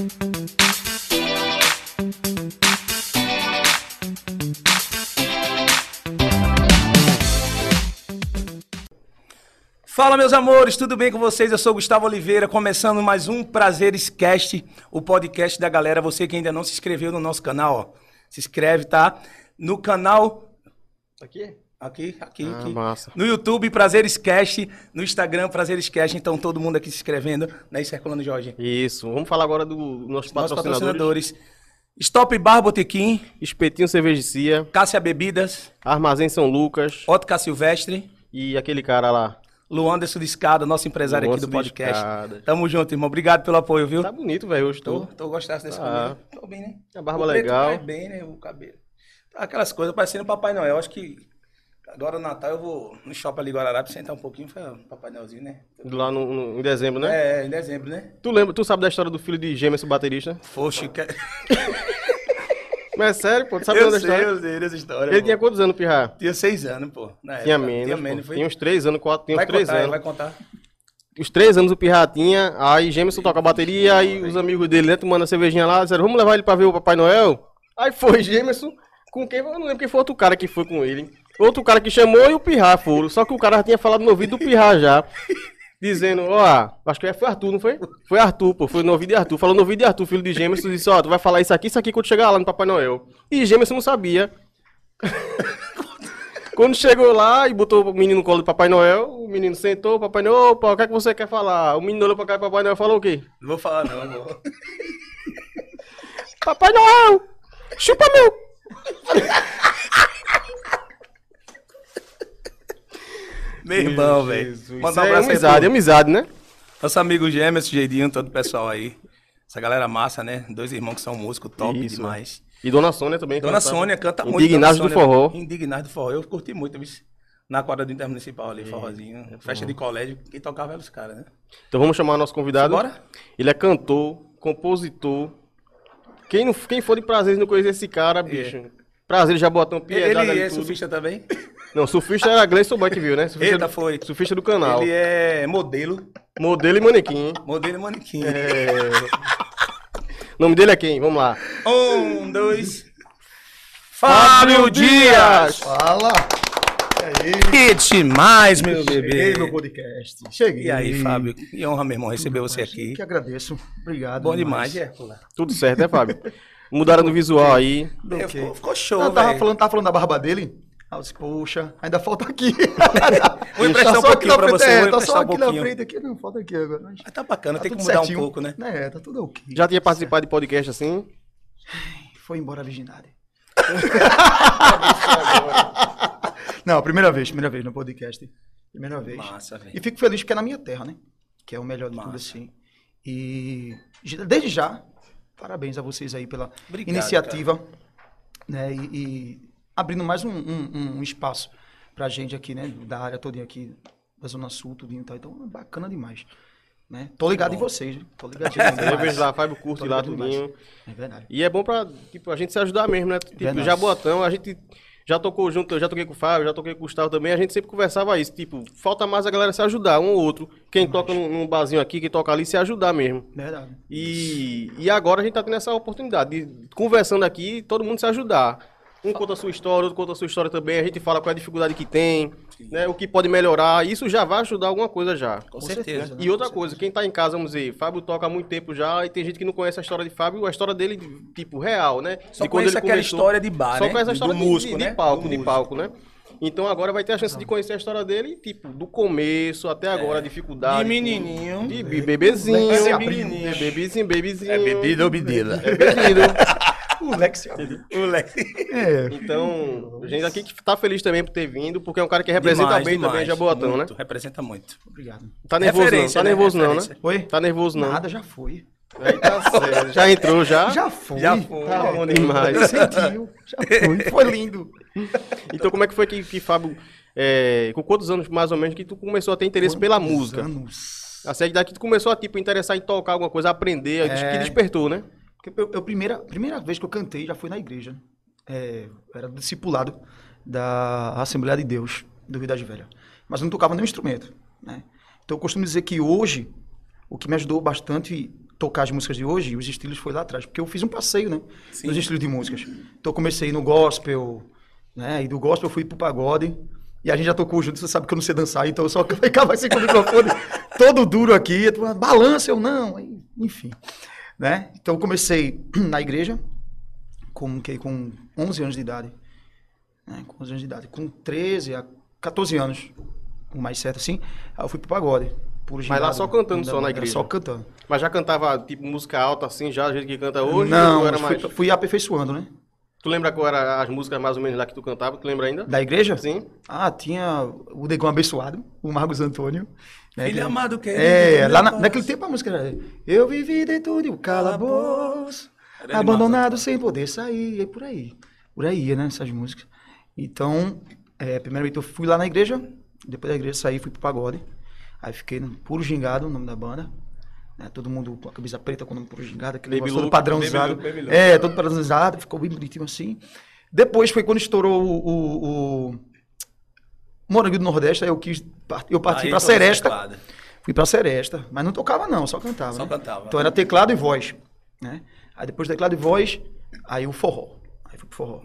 Fala, meus amores, tudo bem com vocês? Eu sou Gustavo Oliveira, começando mais um Prazeres Cast, o podcast da galera. Você que ainda não se inscreveu no nosso canal, ó, se inscreve, tá? No canal. Aqui? Aqui, aqui, Ah, aqui. massa. No YouTube, Prazeres Cast. No Instagram, Prazeres Cast. Então, todo mundo aqui se inscrevendo. Né, isso, Herculano Jorge? Isso. Vamos falar agora dos nossos Nossos patrocinadores. patrocinadores. Stop Bar Botequim, Espetinho Cervejicia, Cássia Bebidas, Armazém São Lucas Ótica Silvestre, e aquele cara lá. Luanderson de Escada, nosso empresário aqui do podcast. Escada. Tamo junto, irmão. Obrigado pelo apoio, viu? Tá bonito, velho, hoje Tô, tô. gostando desse Tá. cabelo. Tô bem, né? A barba O preto legal. vai bem, né? O cabelo. Aquelas coisas parecendo Papai Noel. Acho que agora no Natal eu vou no shopping ali Guararapes sentar um pouquinho pra Papai Noelzinho, né? Lá no, no- em dezembro, né? É, em dezembro, né? Tu lembra, tu sabe da história do filho de Gêmeos, baterista? Poxa, que... Mas é sério, pô, tu sabe eu da sei, história? eu sei dessa história. Ele pô. tinha quantos anos, Pirra? Tinha seis anos, pô. Tinha menos. Tinha menos, foi? Tinha uns três anos, quatro, tinha uns Vai três contar, anos. vai contar. Os três anos o Pirra tinha, aí Gêmeos toca a bateria, aí os amigos dele, né, tomando a cervejinha lá, disseram, vamos levar ele pra ver o Papai Noel? Aí foi Gêmeos com quem, eu não lembro quem foi outro cara que foi com ele. Outro cara que chamou e o Pirra foram, só que o cara já tinha falado no ouvido do Pirra já. Dizendo, ó, acho que foi Arthur, não foi? Foi Arthur, pô, foi no ouvido de Arthur. Falou no ouvido de Arthur, filho de Gêmeos, disse, ó, tu vai falar isso aqui, isso aqui quando chegar lá no Papai Noel. E Gêmeos não sabia. Quando chegou lá e botou o menino no colo do Papai Noel, o menino sentou, o Papai Noel, opa, o que é que você quer falar? O menino olhou pra cá e o Papai Noel falou o quê? Não vou falar não, amor. Papai Noel, chupa meu! Meu irmão, velho. Mandar um é abraço aí amizade, pro amizade, né? Nosso amigo Gêmeos, Geidinho, todo o pessoal aí. Essa galera massa, né? Dois irmãos que são músicos top Isso. demais. E Dona Sônia também. Dona Sônia canta muito. Indignados Dona do forró. velho. Indignados do forró. Eu curti muito, viu? Na quadra do Intermunicipal ali, forrozinho. Festa de colégio. Quem tocava eram os caras, né? Então vamos chamar nosso convidado. Bora? Ele é cantor, compositor. Quem, não, quem for de prazer não conhecer esse cara, bicho. Prazer, já botou um piedade Ele ali é tudo. surfista também? Não, surfista era Gleison Boy que viu, né? Surfista Eita, do, foi. surfista do canal. Ele é modelo. Modelo e manequim. Modelo e manequim. O nome dele é quem? Vamos lá. Um, dois. Fábio Dias! Fala! E? Que demais, meu Cheguei bebê. no podcast. Cheguei. E aí, Fábio? Que honra, meu irmão, receber você aqui. Que agradeço. Obrigado. Bom demais, Hércules. Tudo certo, né, Fábio? Mudaram no visual aí. É, ficou, ficou show, Eu tava velho. falando, tava falando da barba dele. Aí eu disse, poxa, ainda falta aqui. Vou emprestar Tá um só aqui pouquinho frente, você, é, Tá só um aqui na frente, aqui, não, falta aqui agora. Mas Mas tá bacana, tem que tudo mudar um certinho. pouco, né? É, tá tudo ok. Já tinha participado de podcast assim? Foi embora a virgindade. não, primeira vez, primeira vez no podcast. Primeira vez. Massa, velho. E fico feliz porque é na minha terra, né? Que é o melhor de tudo Massa. assim. E desde já, parabéns a vocês aí pela Obrigado, iniciativa, né? E, e abrindo mais um, um- um espaço pra gente aqui, né? Da área toda aqui, da Zona Sul, tudinho e tal. Então, bacana demais. Né? Tô ligado em vocês, né? Tô ligadinho demais. vejo lá, Fábio curte Tô lá ligado tudinho. É verdade. E é bom pra tipo, a gente se ajudar mesmo, né? Tipo, Verdade. Jaboatão, a gente já tocou junto, eu já toquei com o Fábio, já toquei com o Gustavo também, a gente sempre conversava isso. Tipo, falta mais a galera se ajudar, um ou outro. Quem toca num, num barzinho aqui, quem toca ali, se ajudar mesmo. Verdade. E, e agora a gente tá tendo essa oportunidade de, conversando aqui, todo mundo se ajudar. Um conta a sua história, outro conta a sua história também, a gente fala qual é a dificuldade que tem, né, o que pode melhorar, isso já vai ajudar alguma coisa já. Com certeza. E outra coisa, quem tá em casa, vamos dizer, Fábio toca há muito tempo já, e tem gente que não conhece a história de Fábio, a história dele, tipo, real, né? Só De conhece aquela começou. história de bar, Só né? conhece a Do história de, músico, de, né? de palco, Do de músico. palco, né? Então agora vai ter a chance de conhecer a história dele, tipo, do começo até agora, a dificuldade. De menininho. De be- bebezinho. É bebezinho. Bebezinho. É bebida ou bebida? É bebido. O Lex abriu. Moleque. É. Então, a gente aqui que tá feliz também por ter vindo, porque é um cara que representa Demais, bem demais. também Jaboatão, né? Representa muito. Obrigado. Tá nervoso não, tá né? nervoso não, né? Oi? Tá nervoso não. Nada, já foi. Aí tá. Já entrou já? Já foi. Já foi. Tá bom demais. Sentiu. Já foi. Foi lindo. Então como é que foi que, que Fábio, é, com quantos anos mais ou menos que tu começou a ter interesse pela Quantos música? anos? A série daqui tu começou a tipo interessar em tocar alguma coisa, aprender, É. que despertou, né? Porque Eu, eu, primeira, primeira vez que eu cantei já foi na igreja. É, eu era discipulado da Assembleia de Deus do Rio das Velhas. Mas eu não tocava nenhum instrumento. Né? Então eu costumo dizer que hoje, o que me ajudou bastante tocar as músicas de hoje, os estilos foi lá atrás, porque eu fiz um passeio, né? Sim. Nos estilos de músicas. Então eu comecei no gospel, né? E do gospel eu fui pro pagode. E a gente já tocou junto, você sabe que eu não sei dançar, então eu só ficava assim com o microfone todo duro aqui, balança eu não, enfim, né? Então eu comecei na igreja com que com 11 anos de idade, né? Com 11 anos de idade, com 13 a 14 anos, o mais certo assim, eu fui pro pagode. Mas lá só cantando, só na igreja? Só cantando. Mas já cantava, tipo, música alta assim, já, do jeito que canta hoje? não, era fui, mais... fui aperfeiçoando, né? Tu lembra qual era as músicas mais ou menos lá que tu cantava? Tu lembra ainda? Da igreja? Sim. Ah, tinha o Negão Abençoado, o Marcos Antônio. Né, Filho que- amado querido. É, lá na- naquele tempo a música era Eu vivi dentro de um calabouço, Era abandonado sem poder sair, e por aí. Por aí, né, essas músicas. Então, é, primeiramente eu fui lá na igreja, depois da igreja saí, fui pro pagode. Aí fiquei no Puro Gingado, o nome da banda. né, todo mundo com a camisa preta com o nome Puro Gingado, aquele Baby negócio todo look, padrãozado. baby look, baby look. É, todo padrãozado, ficou bem bonitinho assim. Depois foi quando estourou o, o, o Morango do Nordeste, aí eu quis, eu parti tomou Seresta. teclado. Fui pra Seresta, mas não tocava não, só cantava. Só né? cantava. Então era teclado e voz, né? Aí depois do teclado e voz, aí o forró. Aí fui pro forró.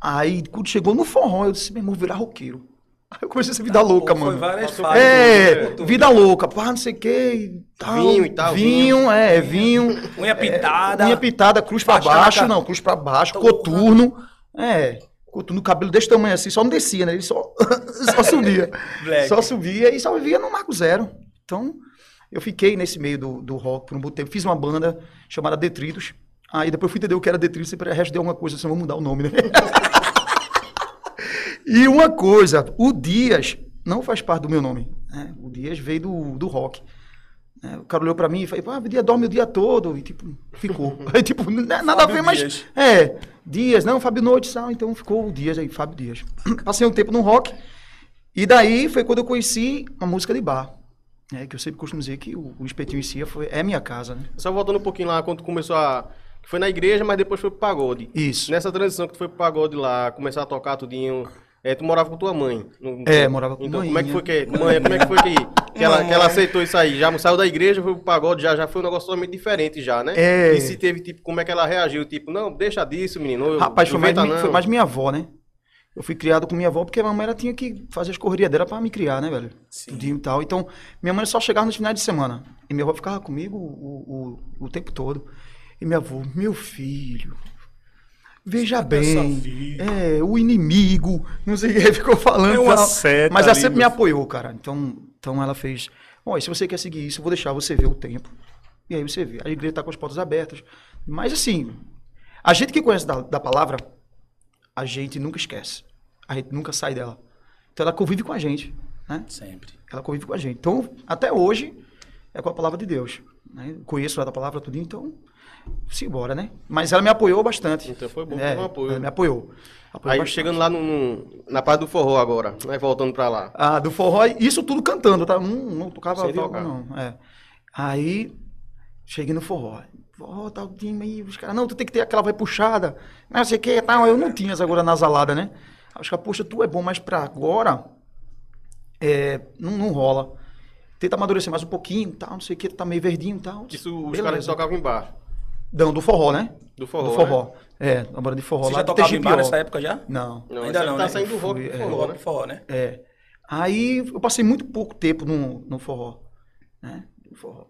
Aí quando chegou no forró, eu disse, meu irmão, vou virar roqueiro. Aí eu comecei a ser vida louca, Pô, mano. Foi várias fases. É, vida louca, pá, não sei o que e tal. Vinho e tal, Vinho, é, vinho. Unha pintada. Unha pintada, cruz na baixo, não, cruz pra baixo, Porra. coturno. É, coturno, cabelo desse tamanho assim, só não descia, né? Ele só, só subia. Só subia e só vivia no Marco Zero. Então, eu fiquei nesse meio do, do rock por um bom tempo. Fiz uma banda chamada Detritos. Aí depois eu fui entender o que era Detritos, sempre o resto deu alguma coisa, assim, vamos mudar o nome, né? e uma coisa, o Dias não faz parte do meu nome. Né? O Dias veio do, do rock. Né? O cara olhou pra mim e falou, ah, o dia dorme o dia todo. E tipo, ficou. Aí, tipo, não é nada a Fábio ver, mas. Dias. É, Dias, não, Fábio Noites, ah, então ficou o Dias aí, Fábio Dias. Passei um tempo no rock. E daí foi quando eu conheci a música de bar. É, que eu sempre costumo dizer que o, o espetinho em si foi, é minha casa, né? Só voltando um pouquinho lá, quando tu começou a... Foi na igreja, mas depois foi pro pagode. Isso. Nessa transição que tu foi pro pagode lá, começar a tocar tudinho... É, tu morava com tua mãe. não- É, morava com Então, manhinha. como é que foi que... Mãe, como é que foi que, que, ela, que ela aceitou isso aí? Já saiu da igreja, foi pro pagode, já, já foi um negócio totalmente diferente já, né? É. E se teve, tipo, como é que ela reagiu? Tipo, não, deixa disso, menino. eu- Rapaz, foi mais, não. foi mais minha avó, né? Eu fui criado com minha avó porque a mamãe ela tinha que fazer as correrias dela pra me criar, né, velho? Sim. Tudinho e tal. Então, minha mãe só chegava nos finais de semana. E minha avó ficava comigo o, o, o tempo todo. E minha avó, meu filho, veja bem, é, o inimigo, não sei o que, ficou falando. É uma tal. seta Mas ela ali, sempre me apoiou, cara. Então, então ela fez, olha, se você quer seguir isso, eu vou deixar você ver o tempo. E aí você vê. A igreja tá com as portas abertas. Mas assim, a gente que conhece da, da palavra, a gente nunca esquece. A gente nunca sai dela. Então ela convive com a gente, né? Sempre. Ela convive com a gente. Então, até hoje, é com a palavra de Deus. Né? Conheço ela da palavra tudo, então, simbora, né? Mas ela me apoiou bastante. Então foi bom, É, foi um apoio. Ela me apoiou. Apoiou Aí bastante. chegando lá no, no- na parte do forró agora, né? Voltando pra lá. Ah, do forró, isso tudo cantando, tá? Não, não tocava Sem violão, não. É. Aí, cheguei no forró. Forró, tal, time aí, os caras, não, tu tem que ter aquela vai puxada, não sei o que, tal. Eu não tinha essa agora nasalada, né? Aí os caras, poxa, tu é bom, mas pra agora, é, não, não rola. Tenta amadurecer mais um pouquinho, tal, não sei o que, tá meio verdinho e tal. Isso os Beleza. caras tocavam em bar. Não, do forró, né? Do forró. do forró. É, a banda de forró. Você lá já tocava em bar nessa época já? Não. Não, Ainda não, tá né? saindo do rock Fui, pro é, forró, Rock né? forró, né? É. Aí eu passei muito pouco tempo no, no forró. Né? No forró.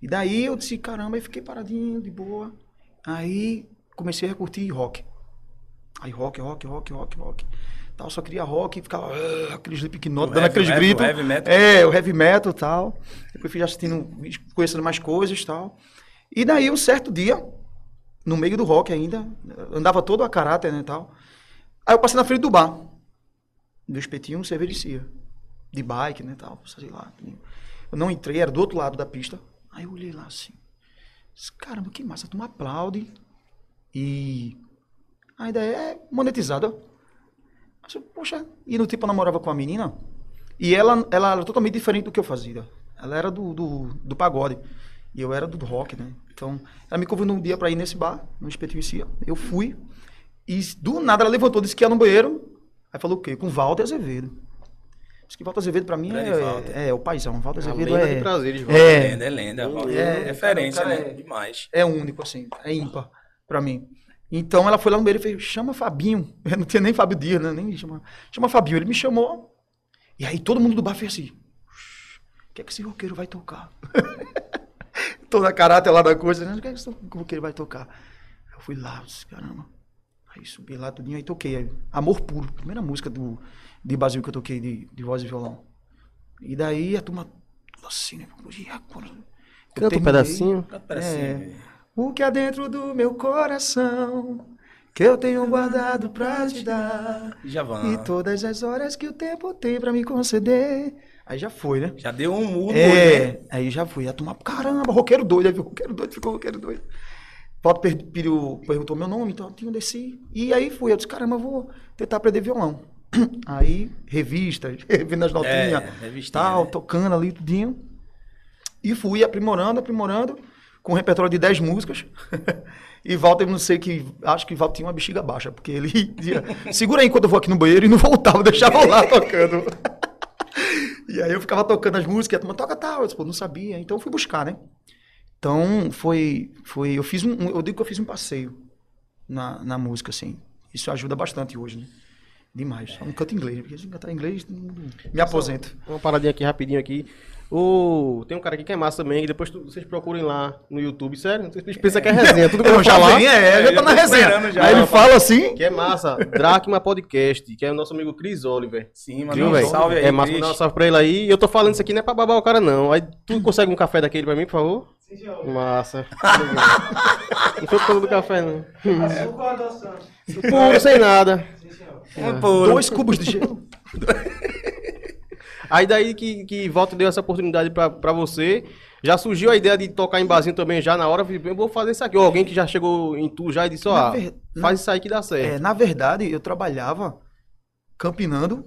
E daí eu disse, caramba, aí fiquei paradinho, de boa. Aí comecei a curtir rock. Aí rock, rock, rock, rock, rock. Tal, só queria rock e ficava ah, aqueles Slipknot, O dando aqueles metal, gritos. o heavy metal. É, o heavy metal e tal. Depois fui assistindo, conhecendo mais coisas e tal. E daí um certo dia, no meio do rock ainda, andava todo a caráter né, tal. Aí eu passei na frente do bar. Do espetinho, cervejicia. De bike, né, tal, sei lá. Eu não entrei, era do outro lado da pista. Aí eu olhei lá assim. Caramba, que massa, tu me aplaude. E a ideia é monetizada. Mas eu, poxa, e no tempo eu namorava com a menina. E ela, ela era totalmente diferente do que eu fazia. Ela era do, do, do pagode. E eu era do rock, né? Então, ela me convidou um dia pra ir nesse bar, no Espetinho em Cia. Eu fui. E do nada ela levantou, disse que ia no banheiro. Aí falou o quê? Com Walter Azevedo. Isso que Walter Azevedo pra mim é, Walter. é, o paizão. Walter A Azevedo é, de prazeres, É Walter. É. lenda, é lenda. É, É, referência, né? é- Demais. é único, assim. É ímpar pra mim. Então ela foi lá no banheiro e fez, chama Fabinho. Eu não tinha nem Fábio Dias, né? Nem chama, chama Fabinho. Ele me chamou. E aí todo mundo do bar fez assim. O que é que esse roqueiro vai tocar? Tô na caráter lá da coisa, né? O que é que roqueiro vai tocar? Eu fui lá, eu disse, caramba. Aí subi lá tudinho, aí toquei. aí, Amor Puro, primeira música do, de Brasil que eu toquei de, de voz e violão. E daí a turma, assim, né? Canta um pedacinho. Canta um pedacinho, É. O que há dentro do meu coração que eu tenho guardado pra te dar. Já vão. E todas as horas que o tempo tem pra me conceder. Aí já foi, né? Já deu um muro. É, né? aí já fui. A turma, caramba, roqueiro doido. Aí viu, roqueiro doido, ficou roqueiro doido. Paulo pediu- perguntou meu nome, então eu desci. E aí fui. Eu disse, caramba, eu vou tentar aprender violão. Aí, revistas, vendo as notinhas, É, tal, né? tocando ali, tudinho. E fui aprimorando, aprimorando, com um repertório de 10 músicas. e Walter, não sei que, acho que Walter tinha uma bexiga baixa, porque ele dizia, segura aí enquanto eu vou aqui no banheiro, e não voltava, deixava lá tocando. E aí eu ficava tocando as músicas, toca tal, eu pô, não sabia, então eu fui buscar, né? Então, foi, foi, eu fiz um- eu digo que eu fiz um passeio na, na música, assim. Isso ajuda bastante hoje, né? Demais. Só não canto inglês, porque se cantar inglês, me aposento. Uma paradinha aqui rapidinho aqui. O... Tem um cara aqui que é massa também, que depois tu- vocês procurem lá no YouTube, sério? Vocês pensam que é resenha, tudo que eu vou já falar. vem, é, já tá na resenha. já. Aí ele fala assim, Que é massa. Dracma Podcast, que é o nosso amigo Cris Oliver. Sim, mano. Um velho? salve aí. É massa, Cris. mandar um salve pra ele aí. E eu tô falando isso aqui não é pra babar o cara, não. Aí tu consegue um café daquele pra mim, por favor? Sim, senhor. Massa. não foi por causa do café, não. Puro, sem nada. Um puro. dois cubos de gelo. Aí daí que, que Walter deu essa oportunidade pra, pra você. Já surgiu a ideia de tocar em barzinho também já na hora. Eu vou fazer isso aqui. Ou alguém que já chegou em tu já e disse, ó, Na ver- faz isso aí que dá É, certo. na verdade, eu trabalhava campinando,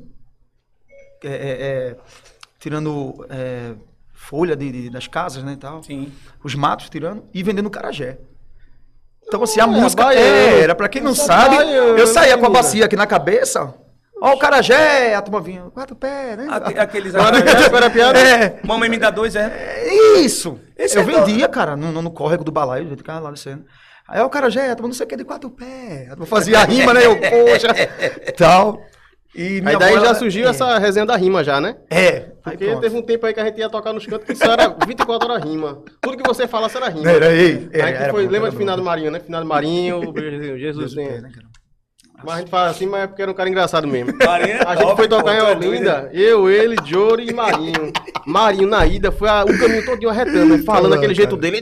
é, é, é, tirando é, folha de, de- das casas, né, e tal. Sim. Os matos tirando e vendendo carajé. Então, assim, a É, música é, era, pra quem não sou sabe, eu saía com a bacia aqui na cabeça, ó o carajé, a turma vinha, quatro pés, né? Aque- Aqueles. A piada. É, Mamãe me dá dois, é? é isso. Esse eu é vendia, cara, no, no, no córrego do balaio, eu ficava lá descendo. Aí ó, o carajé, a turma não sei o que, de quatro pés. Eu fazia a rima, né? Eu, poxa, tal. E Aí daí já ela- surgiu é, essa resenha da rima já, né? É. Aí Porque pronto. teve um tempo aí que a gente ia tocar nos cantos que só era 24 horas rima. Tudo que você falasse era rima. Era, ei, aí era, que era foi, bom, lembra era de finado Marinho, né? Finado Marinho, Jesus, Jesus, né? Cara? Mas a gente fala assim, mas é porque era um cara engraçado mesmo. Marinho é A gente top, foi tocar pô, em é Olinda, eu, ele, Joro e Marinho. Marinho na ida foi a- o caminho todinho arretando, falando Falando, aquele jeito cara. dele,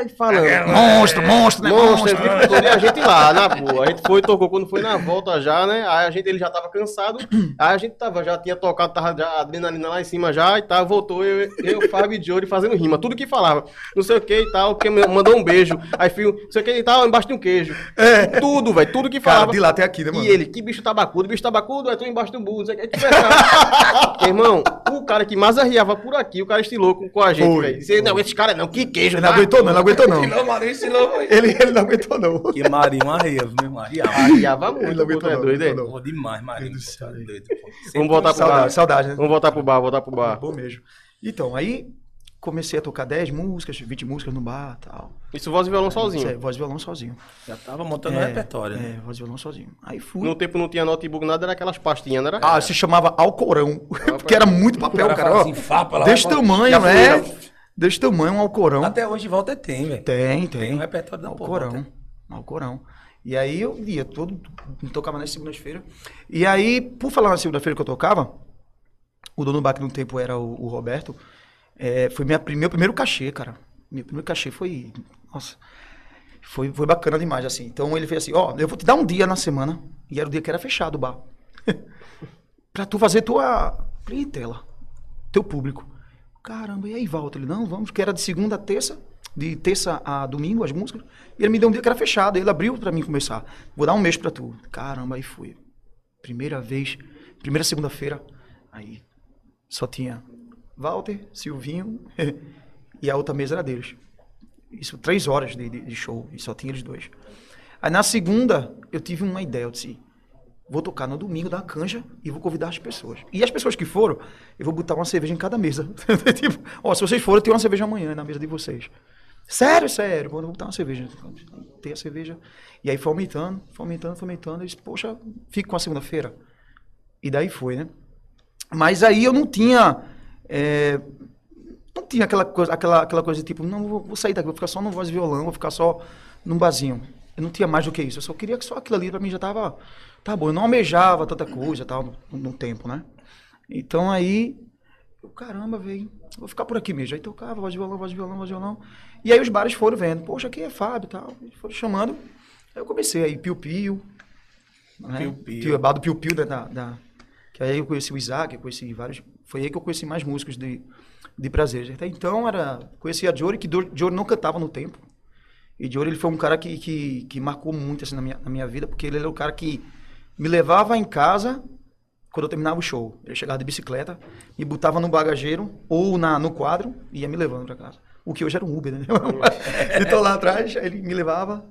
ele falando. Monstro, monstro, né? Monstro, Monstro. e a gente lá, na boa. A gente foi, tocou quando foi na volta já, né? Aí a gente, ele já tava cansado. Aí a gente tava, já tinha tocado, tava já a adrenalina lá em cima já, e tá, voltou eu, eu Fábio e Jory fazendo rima. Tudo que falava. Não sei o que e tal, porque mandou um beijo. Aí fio, não sei o que e tal, embaixo de um queijo. Tudo, velho, tudo que Cara, falava. de lá até aqui, né, mano? E ele, que bicho tabacudo, bicho tabacudo, é tu embaixo do burro, não é, Irmão, o cara que mais arriava por aqui, o cara estilou com, com a gente, velho. Disse, Não, esse cara não, que queijo, Ele não tá? aguentou, não, ele não aguentou, não. Marinho. Ele, ele não aguentou, não. Que Marinho arreia, meu Marinho. Arriava Ele muito, não pô, tu aguentou, é não, doido, é? Pô, demais, Marinho. Céu. doido, pô. Vamos voltar pro bar. Saudade, saudade, né? Vamos voltar pro bar, voltar pro bar. Bom mesmo. Então, aí comecei a tocar 10 músicas, 20 músicas no bar e tal. Isso voz e violão é, sozinho. voz e violão sozinho. Já tava montando o repertório, né? É, voz e violão sozinho. Aí fui. No tempo não tinha notebook, nada, era aquelas pastinhas, não era? Ah, se chamava Alcorão. Porque era muito papel, cara cara. assim, fapa lá, Desse tamanho, foi, né? já- Desse tamanho, um Alcorão. Até hoje Walter tem, velho. Tem, Tem tem. um repertório da porra. Alcorão. Alcorão. E aí eu ia todo, tocava nas segundas-feiras. E aí, por falar na segunda-feira que eu tocava, o dono do bar que no tempo era o, o Roberto, é, foi minha, meu primeiro cachê, cara. Meu primeiro cachê foi, nossa, foi, foi bacana demais, assim. Então ele fez assim, ó, eu vou te dar um dia na semana, e era o dia que era fechado o bar, pra tu fazer tua clientela, teu público. Caramba, e aí, Walter? Ele, não, vamos, que era de segunda a terça, de terça a domingo, as músicas. E ele me deu um dia que era fechado, ele abriu pra mim começar. Vou dar um mês pra tu. Caramba, aí fui. Primeira vez, primeira segunda-feira, aí só tinha Walter, Silvinho e a outra mesa era deles. Isso, três horas de, de- de show, e só tinha eles dois. Aí na segunda, eu tive uma ideia, eu disse, vou tocar no domingo da canja e vou convidar as pessoas. E as pessoas que foram, eu vou botar uma cerveja em cada mesa. tipo, ó, se vocês forem, tem uma cerveja amanhã na mesa de vocês. Sério, sério, vou botar uma cerveja. Tem a cerveja. E aí foi aumentando, foi aumentando, foi aumentando. Eu disse, poxa, fico com a segunda-feira. E daí foi, né? Mas aí eu não tinha. É, não tinha aquela coisa, aquela, aquela coisa de tipo, não, vou, vou sair daqui, vou ficar só no voz e violão, vou ficar só num barzinho. Eu não tinha mais do que isso. Eu só queria que só aquilo ali pra mim já tava. Tá bom. Eu não almejava tanta coisa tal no, no tempo, né? Então aí. Eu, caramba, velho. Vou ficar por aqui mesmo. Aí tocava, voz de violão, voz de violão, voz de violão. E aí os bares foram vendo. Poxa, aqui é Fábio e tal. E foram chamando. Aí eu comecei aí, Piu Piu. Né? Piu Piu. Piu, bar do Piu Piu da, da, da- Que aí eu conheci o Isaac, eu conheci vários. Foi aí que eu conheci mais músicos de, de prazer. Até então era. Conheci a Jory, que Jory não cantava no tempo. E Jory ele foi um cara que, que, que marcou muito assim, na, minha, na minha vida, porque ele era o cara que me levava em casa quando eu terminava o show. Ele chegava de bicicleta, me botava no bagageiro ou na, no quadro e ia me levando para casa. O que hoje era um Uber, né? então lá atrás ele me levava.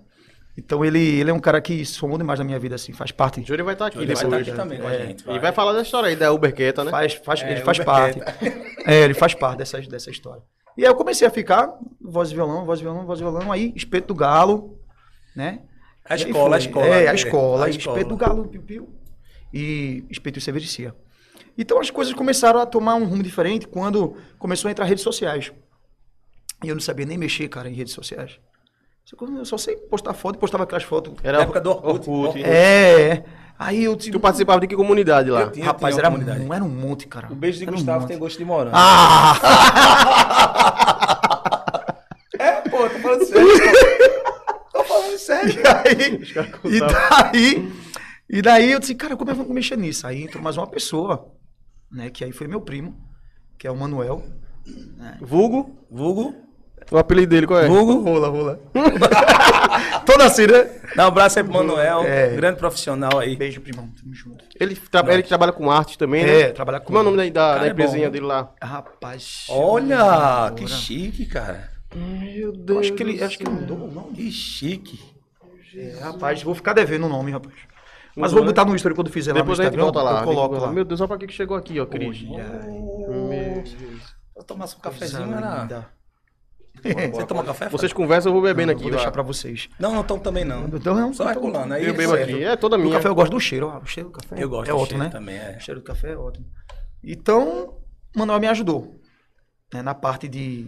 Então ele, ele é um cara que somou demais na minha vida, assim, faz parte. O Júlio vai estar aqui Ele vai estar aqui também com a É. gente. E vai falar da história aí da Uberqueta, né? Faz, faz, É, ele faz Uber parte. É, ele faz parte dessa, dessa história. E aí eu comecei a ficar, voz e violão, voz e violão, voz e violão, aí espeto do galo, né? A escola, a escola. É, a escola, A espeto do galo, piu-piu, e espeto e cervejicia. Então as coisas começaram a tomar um rumo diferente quando começou a entrar redes sociais. E eu não sabia nem mexer, cara, em redes sociais. Eu só sei postar foto e postava aquelas fotos. Era Na época do Orkut. Orkut. É, aí eu... Tu participava de que comunidade lá? Eu tinha- Rapaz, uma era, comunidade. um- era um monte, cara. O beijo de Era um Gustavo monte. tem gosto de morango. Ah! É, pô, tô falando sério. tô falando sério. E aí, e daí, e daí eu disse, cara, como é que eu vou mexer nisso? Aí entrou mais uma pessoa, né? Que aí foi meu primo, que é o Manuel. Vulgo? Vulgo. O apelido dele qual é? Vulgo. Rola, rola. Toda assim, né? Dá um abraço aí pro Manuel, É. grande profissional aí. Beijo, primão. Tamo junto. Ele, tra- ele trabalha com arte também, né? É, trabalhar com Como é o nome da, da, Cara, da é empresinha né? dele lá? Rapaz. Olha, que chique, cara. Meu Eu acho que ele, acho que ele mudou o nome. Que chique. É, rapaz, vou ficar devendo o nome, rapaz. Mas vou né? botar no history quando fizer Depois lá a no gente Instagram. volta lá. Eu coloco lá. Meu Deus, olha pra que que chegou aqui, ó, Cris. Ai, Meu Vou tomar um coisa cafezinho, era... linda. Você toma café? Vocês conversam, eu vou bebendo Não, aqui. vou deixar pra vocês. Não, não tomo também não. Então, não, Só regulando. Aí Eu é bebo certo. aqui. É toda O minha. café eu gosto do cheiro, ó. O cheiro do café Eu gosto é do ótimo, cheiro né? também, é. O cheiro do café é ótimo. Então, o Manuel me ajudou. Né, na parte de.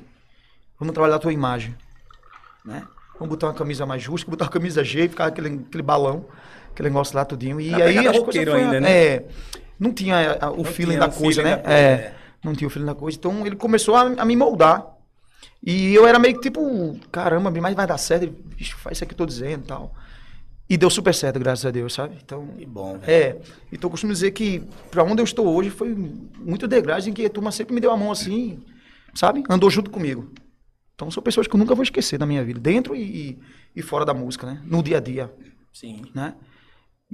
Vamos trabalhar a tua imagem. Né? Vamos botar uma camisa mais justa, botar uma camisa G, ficar aquele, aquele balão, aquele negócio lá tudinho. E Na aí as coisas foi- ainda, né? É. Não tinha a- o Não feeling tinha da o coisa, feeling né? da coisa, é, é. Não tinha o feeling da coisa. Então ele começou a, a me moldar. E eu era meio que tipo, caramba, mas vai dar certo. Bicho, faz isso aqui que eu tô dizendo e tal. E deu super certo, graças a Deus, sabe? Então, Que bom, velho. é, então eu costumo dizer que pra onde eu estou hoje foi muito degraus em que a turma sempre me deu a mão assim, sabe? Andou junto comigo. Então são pessoas que eu nunca vou esquecer da minha vida, dentro e, e- fora da música, né? No dia a dia, Sim. né?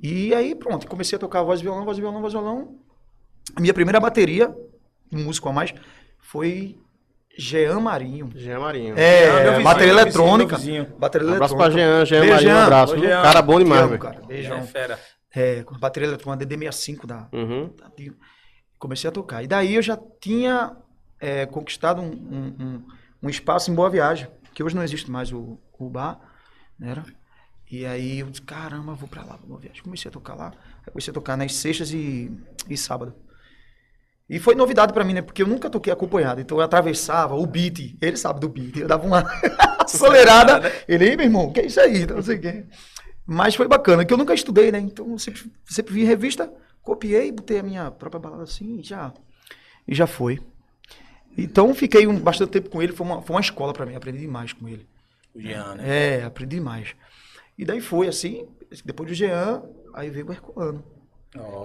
E aí, pronto, comecei a tocar voz violão, voz e violão, voz violão. A minha primeira bateria, um músico a mais, foi Jean Marinho. Jean Marinho. É, meu vizinho, bateria eletrônica. vizinho. Bateria Um abraço eletrônica. pra Jean, Jean Beijo, Marinho, um Jean. abraço. Ô, Jean. Cara bom demais, velho. cara. Beijão. É fera. É, com bateria eletrônica DD65 da, Uhum. da. Comecei a tocar. E daí eu já tinha é, conquistado um, um- um- um espaço em Boa Viagem, que hoje não existe mais o, o bar, né? E aí eu disse, caramba, vou pra lá, pra Boa Viagem. Comecei a tocar lá. Aí comecei a tocar nas sextas e, e sábado. E foi novidade pra mim, né? Porque eu nunca toquei acompanhado. Então eu atravessava o beat. Ele sabe do beat. Eu dava uma acelerada. Ele, ei, meu irmão, que é isso aí? Então, Não sei o quê. Mas foi bacana, que eu nunca estudei, né? Então eu sempre, sempre vi revista, copiei, botei a minha própria balada assim e já, e já foi. Então fiquei um, bastante tempo com ele, foi uma, foi uma escola pra mim, aprendi demais com ele. O Jean, né? É, aprendi demais. E daí foi assim, depois do Jean, aí veio o Herculano.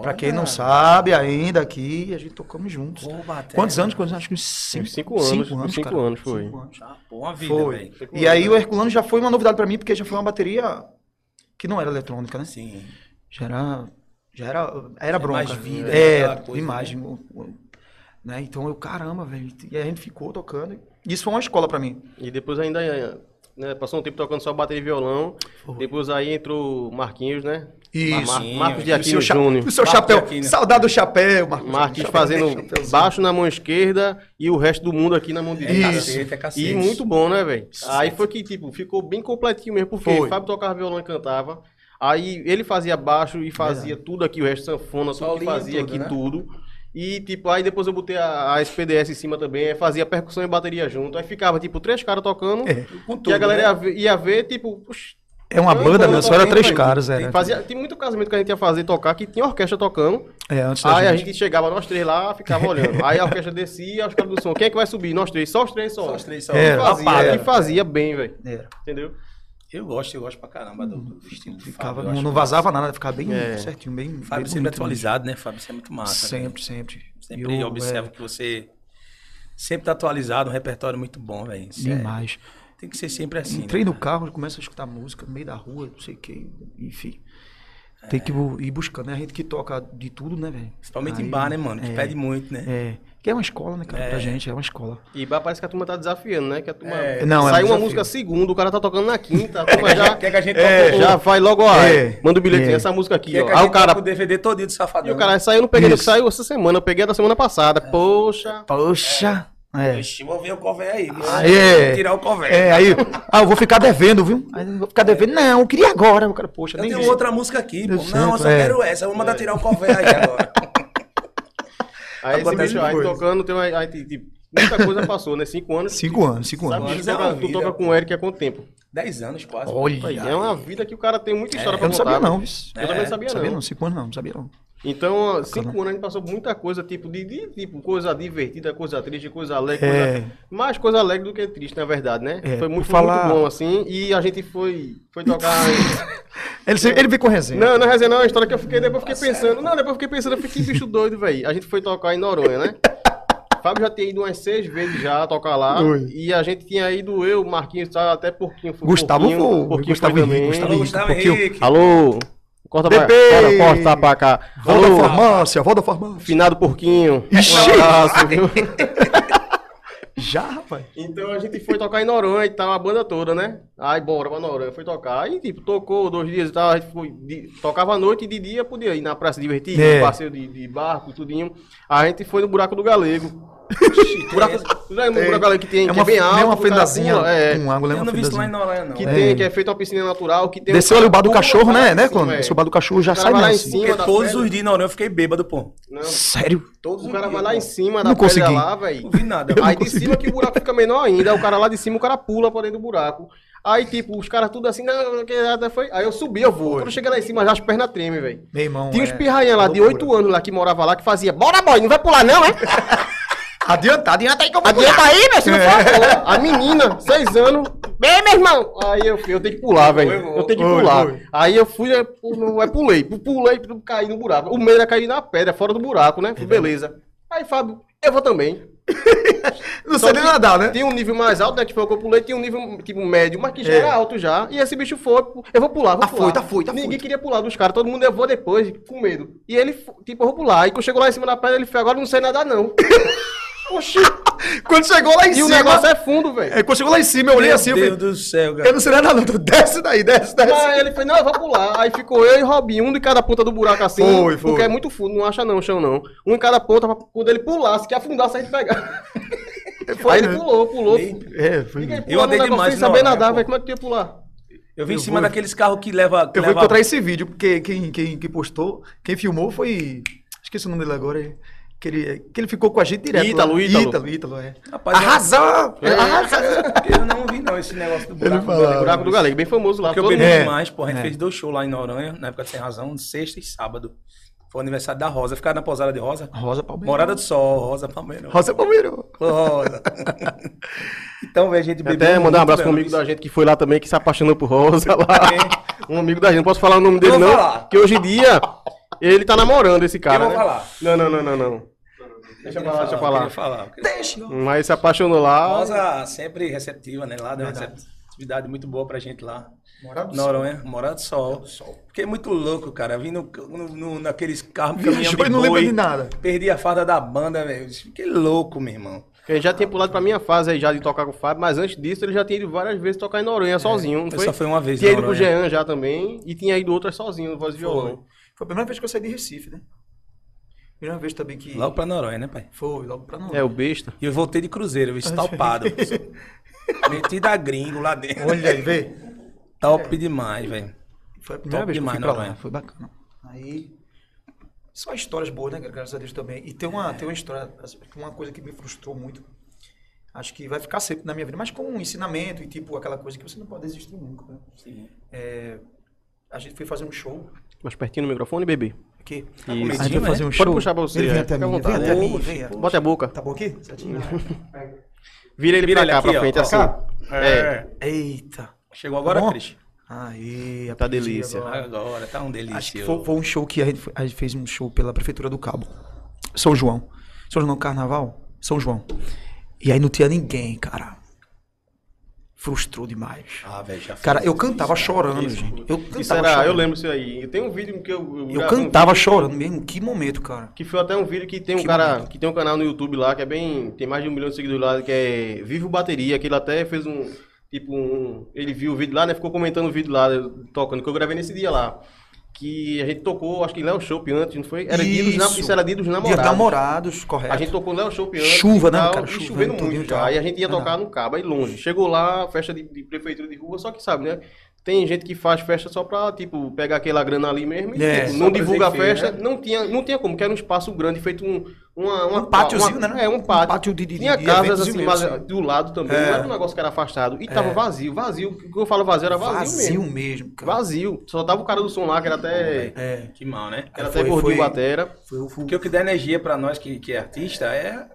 Pra quem não sabe ainda aqui, a gente tocamos juntos. Pô, batera. Quantos anos? Quantos anos? Acho que uns cinco, Uns cinco anos, uns cinco anos foi. Cinco anos. Pô, uma vida, Foi. E aí o Herculano já foi uma novidade pra mim, porque já foi uma bateria que não era eletrônica, né? Sim. Já era. Já era. Era bronca. mais vida, é, coisa, imagem. o- o- Né? Então eu, caramba, velho. E a gente ficou tocando. Isso foi uma escola pra mim. E depois ainda, né? Passou um tempo tocando só bateria e violão. Depois aí entrou Marquinhos, né? Isso. Mar- Marcos de O Aquino Júnior. o seu chapéu. Saudade do chapéu, Marcos. Marquinhos Chapéu. fazendo Chapéuzinho. baixo na mão esquerda e o resto do mundo aqui na mão É direita. cacete, é cacete. E muito bom, né, velho? Aí foi que, tipo, ficou bem completinho mesmo, porque Foi. Fábio tocava violão e cantava. Aí ele fazia baixo e fazia tudo aqui, o resto sanfona, tudo que fazia tudo, aqui, né? tudo. E, tipo, aí depois eu botei a, a SPDS em cima também, aí fazia percussão e bateria junto. Aí ficava, tipo, três caras tocando. É. Com e a tudo, galera né? ia ver, ia ver, tipo, puxa, É uma banda, meu. Só era três caras, era. fazia, tem muito casamento que a gente ia fazer tocar que tinha orquestra tocando. É, antes da Aí a gente. gente chegava, nós três lá, ficava olhando. Aí a orquestra descia, os caras do som, quem é que vai subir? Nós três, só os três só. Só os três só. É, E fazia, Rapada. e fazia bem, velho. Era. Entendeu? Eu gosto, eu gosto pra caramba do, do estilo de Ficava, Fábio. não, não vazava nada, ficava bem É. certinho, bem. Fábio bem sempre atualizado, né? Fábio, você é muito massa. Sempre, sempre. Sempre Eu, observo é, que você sempre tá atualizado, um repertório muito bom, velho. É- Demais. tem que ser sempre assim. Entrei né? no carro, começo a escutar música no meio da rua, não sei o que, enfim. É. Tem que ir buscando, né? A gente que toca de tudo, né, velho? Principalmente Aí, em bar, né, mano? Que é, pede muito, né? É. Que é uma escola, né, cara? Pra gente, é uma escola. E parece que a turma tá desafiando, né? Que a turma. É. Não, é um Sai uma desafio. música segunda, o cara tá tocando na quinta, a turma já. Quer que a gente É, toque já vai logo, ó. É. Manda o bilhetinho, É. essa música aqui, Quer ó. que a Aí o cara. toque o DVD todinho do Safadão. E o cara saiu, não peguei que Isso. saiu essa semana, eu peguei a da semana passada. Poxa. Poxa! É. Ixi, vou ver o cové aí. Ah, é. Vou tirar o cové. É, aí, ah, eu vou ficar devendo, viu? Aí eu vou ficar devendo. Não, eu queria agora. O cara, poxa, Eu nem tenho vi. outra música aqui, pô. Eu Não, sei, eu só é. quero essa. Eu vou mandar tirar o cové aí agora. Aí esse Acontece bicho aí coisa. tocando, tem uma, aí, tipo, muita coisa passou, né? Cinco anos. Cinco anos, cinco Sabe, anos. é toca- tu toca com o Eric há quanto tempo? Dez anos quase. Olha, É uma vida que o cara tem muita história eu pra não contar. sabia não, velho. viu? Eu também não sabia, sabia não. não, cinco anos não, não sabia não. Então, cinco anos a gente passou muita coisa, tipo, de, de- tipo, coisa divertida, coisa triste, coisa alegre, É. coisa... mais coisa alegre do que triste, na verdade, né? É, foi muito, falar- muito bom, assim, e a gente foi, foi tocar... Ele, ele vem com resenha. não, não é resenha, não, é uma história que eu fiquei, depois eu fiquei pensando, não, depois eu fiquei pensando, eu fiquei que bicho doido, velho. A gente foi tocar em Noronha, né? Fábio já tinha ido umas seis vezes já tocar lá, e a gente tinha ido, eu, Marquinhos, até Porquinho, foi Gustavo Porquinho, foi, Porquinho Gustavo foi Henrique, também. Gustavo Alô, Henrique, Gustavo pouquinho. Henrique. Alô, corta pra, corta, pra cá. Volta Alô, da farmácia, volta farmácia. Finado Porquinho. Ixi! Um abraço, viu? Já, rapaz. Então a gente foi tocar em Noronha e tal, a banda toda, né? Aí bora pra Noronha, foi tocar. Aí, tipo, tocou dois dias e tal, a gente foi, de- tocava à noite e de dia podia ir na praça divertir, É. passeio de, de barco e tudinho. A gente foi no buraco do Galego. Buraco, o buraco Galego que tem, É que uma, é bem alto, é uma o cara fendazinha pula, é, com água, é Eu uma não vi isso lá em. Noronha, não. que É. tem, que é feita uma piscina natural, que tem... Desceu ali o bar do cachorro, né? né em quando desceu o é. bar do cachorro já O sai lá em assim. cima Porque todos pedra. os dias em Noronha eu fiquei bêbado, pô. Não, Sério? Todos o os cara vai lá em cima da Não pedra consegui. lá, velho. Não vi nada. Aí de consegui. cima que o buraco fica menor ainda, aí o cara lá de cima, o cara pula pra dentro do buraco. Aí, tipo, os caras tudo assim, não, não, que nada foi. Aí eu subi, eu vou. Quando eu cheguei lá em cima, já as pernas tremem, velho. Meu irmão. Tinha uns é pirrainha lá de loucura. 8 anos lá que morava lá que fazia, bora boy, não vai pular não, é? Adianta, adianta aí que eu vou Adianta pular. aí, meu, se não for. A menina, 6 anos, bem, meu irmão. Aí eu, fui, eu tenho que pular, velho. Foi, foi. Eu tenho que Foi, pular. foi. Aí eu fui, eu, pu- eu pulei, pu- pulei, caí no buraco. O medo era cair na pedra, fora do buraco, né? Fui, beleza. Aí, Fábio, eu vou também. Não Só sei nem que nadar, né? Tem um nível mais alto, né? Que foi o que eu pulei, tinha um nível tipo médio, mas que já É. era alto já. E esse bicho foi, eu vou pular, vou Tá pular. foi, tá foi, tá Ninguém foi. queria pular dos caras, todo mundo eu vou depois, com medo. E ele, tipo, eu vou pular. E quando chegou lá em cima da pedra, ele fez, agora eu não sei nadar não. Oxi, Quando chegou lá em e o cima. negócio é fundo, velho. é, quando chegou lá em cima, eu olhei Meu assim, eu Deus falei, do céu, eu cara. não sei nada não. Desce daí, desce, desce. Aí ele fez, não, eu vou pular. Aí ficou eu e Robinho, um de cada ponta do buraco assim. Foi, foi. Porque é muito fundo, não acha não o chão não. Um em cada ponta, pra quando ele pulasse, que afundasse, a gente pegar. Aí ele pulou, pulou. É, foi. Ninguém Eu andei demais sem saber nadar, velho. Como é que tu ia pular? Eu vim em Eu cima vou- daqueles carros que leva. que Eu vou leva- encontrar esse vídeo, porque quem, quem, quem postou, quem filmou foi. Esqueci o nome dele agora. é, Que ele, que ele ficou com a gente direto. Ítalo, lá. Ítalo. Ítalo, Ítalo, é. Rapaz, eu- Arrasou! É. Arrasou! Eu não vi não esse negócio do buraco. falava. do Buraco do Galego, bem famoso lá. Porque eu bebi É. demais, pô. A gente É. fez dois shows lá em Noronha, na época de Sem Razão, sexta e sábado. Foi o aniversário da Rosa. Ficaram na pousada de Rosa. Rosa Palmeira. Morada do Sol, Rosa Palmeira. Rosa Palmeira. Rosa. então, velho, a gente bebeu Até mandar um abraço pro velho. amigo da gente que foi lá também, que se apaixonou por Rosa lá. Um amigo da gente, não posso falar o nome dele não, falar. que hoje em dia ele tá namorando esse cara, Eu vou né? falar. Não, não, não, não, não. Deixa eu falar, deixa eu falar. queria falar. Deixa. Mas se apaixonou lá. Rosa sempre receptiva, né? Lá deu uma receptividade muito boa pra gente lá. Morada do Noronha, Morada do Sol. Fiquei muito louco, cara. Vim no, no- no- naqueles carros de eu não lembro de nada. Perdi a farda da banda, velho. Fiquei louco, meu irmão. Ele já tinha pulado pra minha fase aí já de tocar com o Fábio, mas antes disso ele já tinha ido várias vezes tocar em Noronha sozinho. Não foi? só fui uma vez Tinha ido com o Noronha. Jean já também e tinha ido outras sozinho no voz e violão. Foi a primeira vez que eu saí de Recife, né? Primeira vez também que. Logo pra Noronha, né, pai? Foi, logo pra não. É, o besta. E eu voltei de cruzeiro, eu estalpado. Metido a gringo lá dentro. Olha aí, vê. Top demais, velho. Foi a primeira Top vez que eu demais, fui pra lá, Noronha. foi bacana. Aí, só histórias boas, né? Graças a Deus também. E tem uma, tem uma história, assim, uma coisa que me frustrou muito. Acho que vai ficar sempre na minha vida, mas com um ensinamento e tipo aquela coisa que você não pode desistir nunca. Né? Sim. É, a gente foi fazer um show Mais pertinho do microfone, bebê. aqui. com a medinho, gente fazer né? um Pode show. puxar pra você, Ele vem é, até fica à mim, vem até mim, vem. Bota a boca. Tá bom aqui? Certinho. Vira ele Vira pra ele cá, aqui, pra frente, ó. assim. É. Eita. Chegou agora, Bom? Cris? Aí, Tá delícia. agora. Agora, tá um delícia. Acho que foi, foi um show que a gente, a gente fez um show pela Prefeitura do Cabo. São João. São João Carnaval? São João. E aí não tinha ninguém, cara. Frustrou demais. Ah, velho, já Cara, eu isso, cantava cara. chorando, Isso. gente. Eu cantava Isso era, chorando. eu lembro isso aí. Tem um vídeo que eu. Eu um cantava vídeo chorando mesmo. Que momento, cara. Que foi até um vídeo que tem um Que cara momento. que tem um canal no YouTube lá que é bem. Tem mais de um milhão de seguidores lá, que é Vivo Bateria, que ele até fez um. Tipo, um. Ele viu o vídeo lá, né? Ficou comentando o vídeo lá, eu- tocando, que eu gravei nesse dia lá. Que a gente tocou, acho que Léo Shop antes, não foi? Era dia dos, Isso. isso era dia dos Dia namorados. dos namorados, correto. A gente tocou Léo Shop antes. Chuva, né, cara? e Chovendo muito já. E a gente ia Verdade. tocar no Cabo, aí longe. Chegou lá, festa de, de prefeitura de rua, só que sabe, né? Tem gente que faz festa só pra, tipo, pegar aquela grana ali mesmo e É, tipo, não divulga a festa. né? Não, tinha, não tinha como, que era um espaço grande, feito um, uma, uma, Um pátiozinho, uma- né? É, um Um pátio. pátio de- de- tinha de casas assim, mesmo, mas assim. do lado também. É. Não era um negócio que era afastado. E tava vazio, vazio. O que eu falo vazio era vazio, Vazio mesmo. mesmo, cara. Vazio. Só tava o cara do som lá, que era até. É. Que mal, né? Era Foi- até gordinho foi- batera. Foi o Porque o que dá energia pra nós que, que é artista é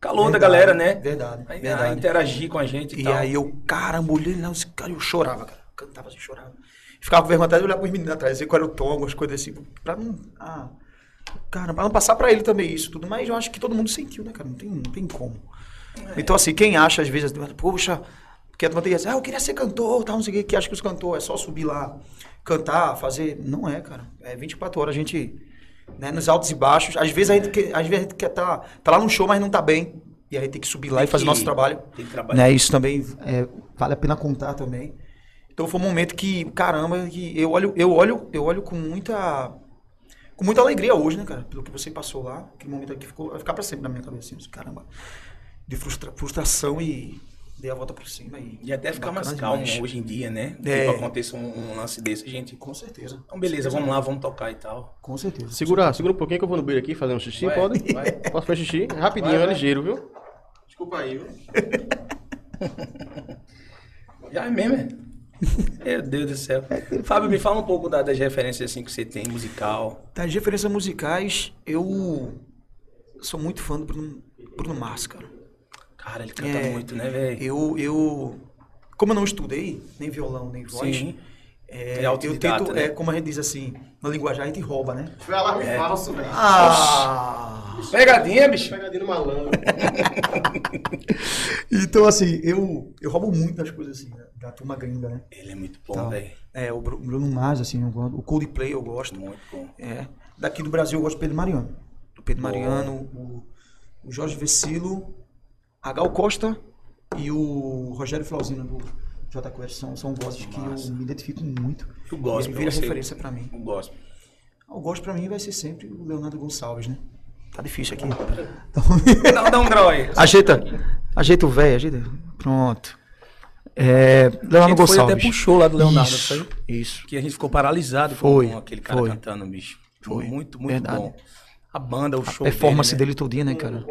calor da Verdade, galera, né? verdade, A, a verdade. interagir com a gente e, E tal. aí eu, caramba, olhei lá, os caras, eu chorava, cara. Cantava assim, chorava. Ficava com vergonha até de olhar pros meninos atrás, ver qual era o tom, algumas coisas assim. Pra não. Ah, cara, pra não passar pra ele também isso tudo. Mas eu acho que todo mundo sentiu, né, cara? Não tem, não tem como. Então, assim, quem acha, às vezes, poxa, porque a turma tem assim, ah, eu queria ser cantor, tal, não sei o que, que acha que os cantores é só subir lá, cantar, fazer. Não é, cara. É 24 horas a gente. Né, nos altos e baixos. Às vezes a gente quer, às vezes a gente quer tá, tá lá no show, mas não tá bem. E a gente tem que subir lá e fazer que- nosso trabalho. tem que trabalhar. Né, isso também é, vale a pena contar também. Então foi um momento que, caramba, que eu olho, eu olho, eu olho com muita com muita alegria hoje, né, cara? Pelo que você passou lá, aquele momento que ficou, vai ficar pra sempre na minha cabeça, assim, caramba, de frustra- frustração e dei a volta por cima e E até ficar mais calmo demais. hoje em dia, né? É. Tipo, aconteça um, um lance desse, gente. Com certeza. Então, beleza, vamos lá, vamos tocar e tal. Com certeza. Segura, segura um pouquinho que eu vou no beiro aqui fazer um xixi, Vai, pode? vai. Posso fazer xixi? Rapidinho, Vai, é vai. ligeiro, viu? Desculpa aí, viu? Já é mesmo, é? Meu Deus do céu. Fábio, me fala um pouco da- das referências assim que você tem, musical. Das referências musicais, eu sou muito fã do Bruno, Bruno Mars, cara. Cara, ele canta É, muito, né, velho? Eu, eu, como eu não estudei, nem violão, nem voz, Sim. É, É eu tento, né? é, como a gente diz assim, na linguagem a gente rouba, né? Foi alarme falso, velho. Ah! Pegadinha, bicho. Pegadinho no malandro. Então, assim, eu, eu roubo muito das coisas assim, da, da turma gringa, né? Ele é muito bom, Tal. velho. É, o Bru- Bruno Mars, assim, eu gosto. O Coldplay eu gosto. Muito bom. É. Daqui do Brasil eu gosto do Pedro Mariano. Do Pedro Boa. Mariano, o, o Jorge Vecilo, a Gal Costa e o Rogério Flauzino do J Quest. São, são vozes que eu me identifico muito. Eu gosto, E pra vira referência pra mim. Eu gosto. O gosto pra mim vai ser sempre o Leonardo Gonçalves, né? Tá difícil aqui. Dá, dá um grau aí. ajeita, ajeita o velho, ajeita. Pronto. É, A Leonardo gente foi até Gonçalves. show lá do Leonardo, Isso, foi? Isso. Que a gente ficou paralisado Foi, com aquele cara foi. cantando, bicho. Foi, Muito, muito verdade. bom. A banda, o A show performance dele, dele todinha, né, cara?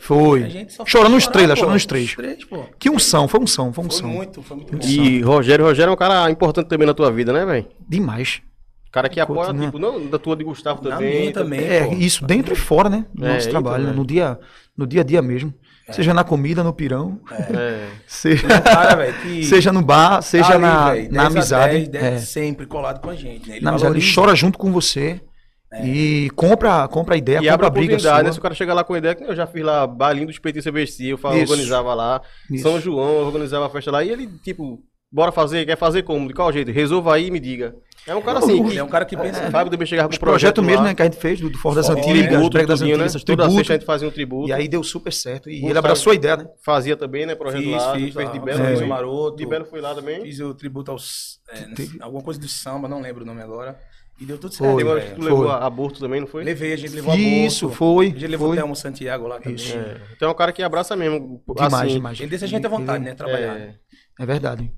Foi? Foi. né? A gente só foi Chorando os chorar, três, chorando os três. Três, pô. Que unção, foi unção, foi Foi unção. muito, foi muito. E Rogério, Rogério é um cara importante também na tua vida, né, velho? Demais. Cara que apoia, Continua. tipo, não da tua de Gustavo Na também. minha também. É, pô. isso dentro e fora, né? Do É, nosso trabalho, né? é. No dia, no dia a dia mesmo. Seja na comida, no pirão, É. seja, Um cara, velho, que seja no bar, seja tá ali, na, velho, na 10 a amizade. 10, 10, é. sempre colado com a gente, né? Ele na amizade, ele chora junto com você e compra, compra a ideia, E compra a briga oportunidade, né? Se sua. o cara chegar lá com ideia, que eu já fiz lá, balinho dos peitos CBC, eu falo, organizava lá. Isso. São João, eu organizava a festa lá. E ele, tipo, Bora fazer, quer fazer como? De qual jeito? Resolva aí e me diga. É um cara assim, Ele que é um cara que pensa. Fábio também chegava com o projeto projetos mesmo, né, que a gente fez, do, do Fora das Antigas, tributo, do das tudinho, né? Antigas, Toda tributo. sexta a gente fazia um tributo. E aí deu super certo. E ele abraçou a ideia, né? Fazia também, né, projeto Fiz, lá. fiz, fez de Belo, o Maroto. De Belo foi lá também. Fiz o tributo aos. é, alguma coisa do samba, não lembro o nome agora. E deu tudo certo. Foi, Agora velho. tu levou Foi. aborto também, não foi? Levei, a gente levou Isso, a foi, A gente levou foi. até um Santiago lá também. Isso. É. Então é um cara que abraça mesmo. Demais, assim, demais. Ele deixa a gente à vontade, né? Trabalhar. É, É verdade.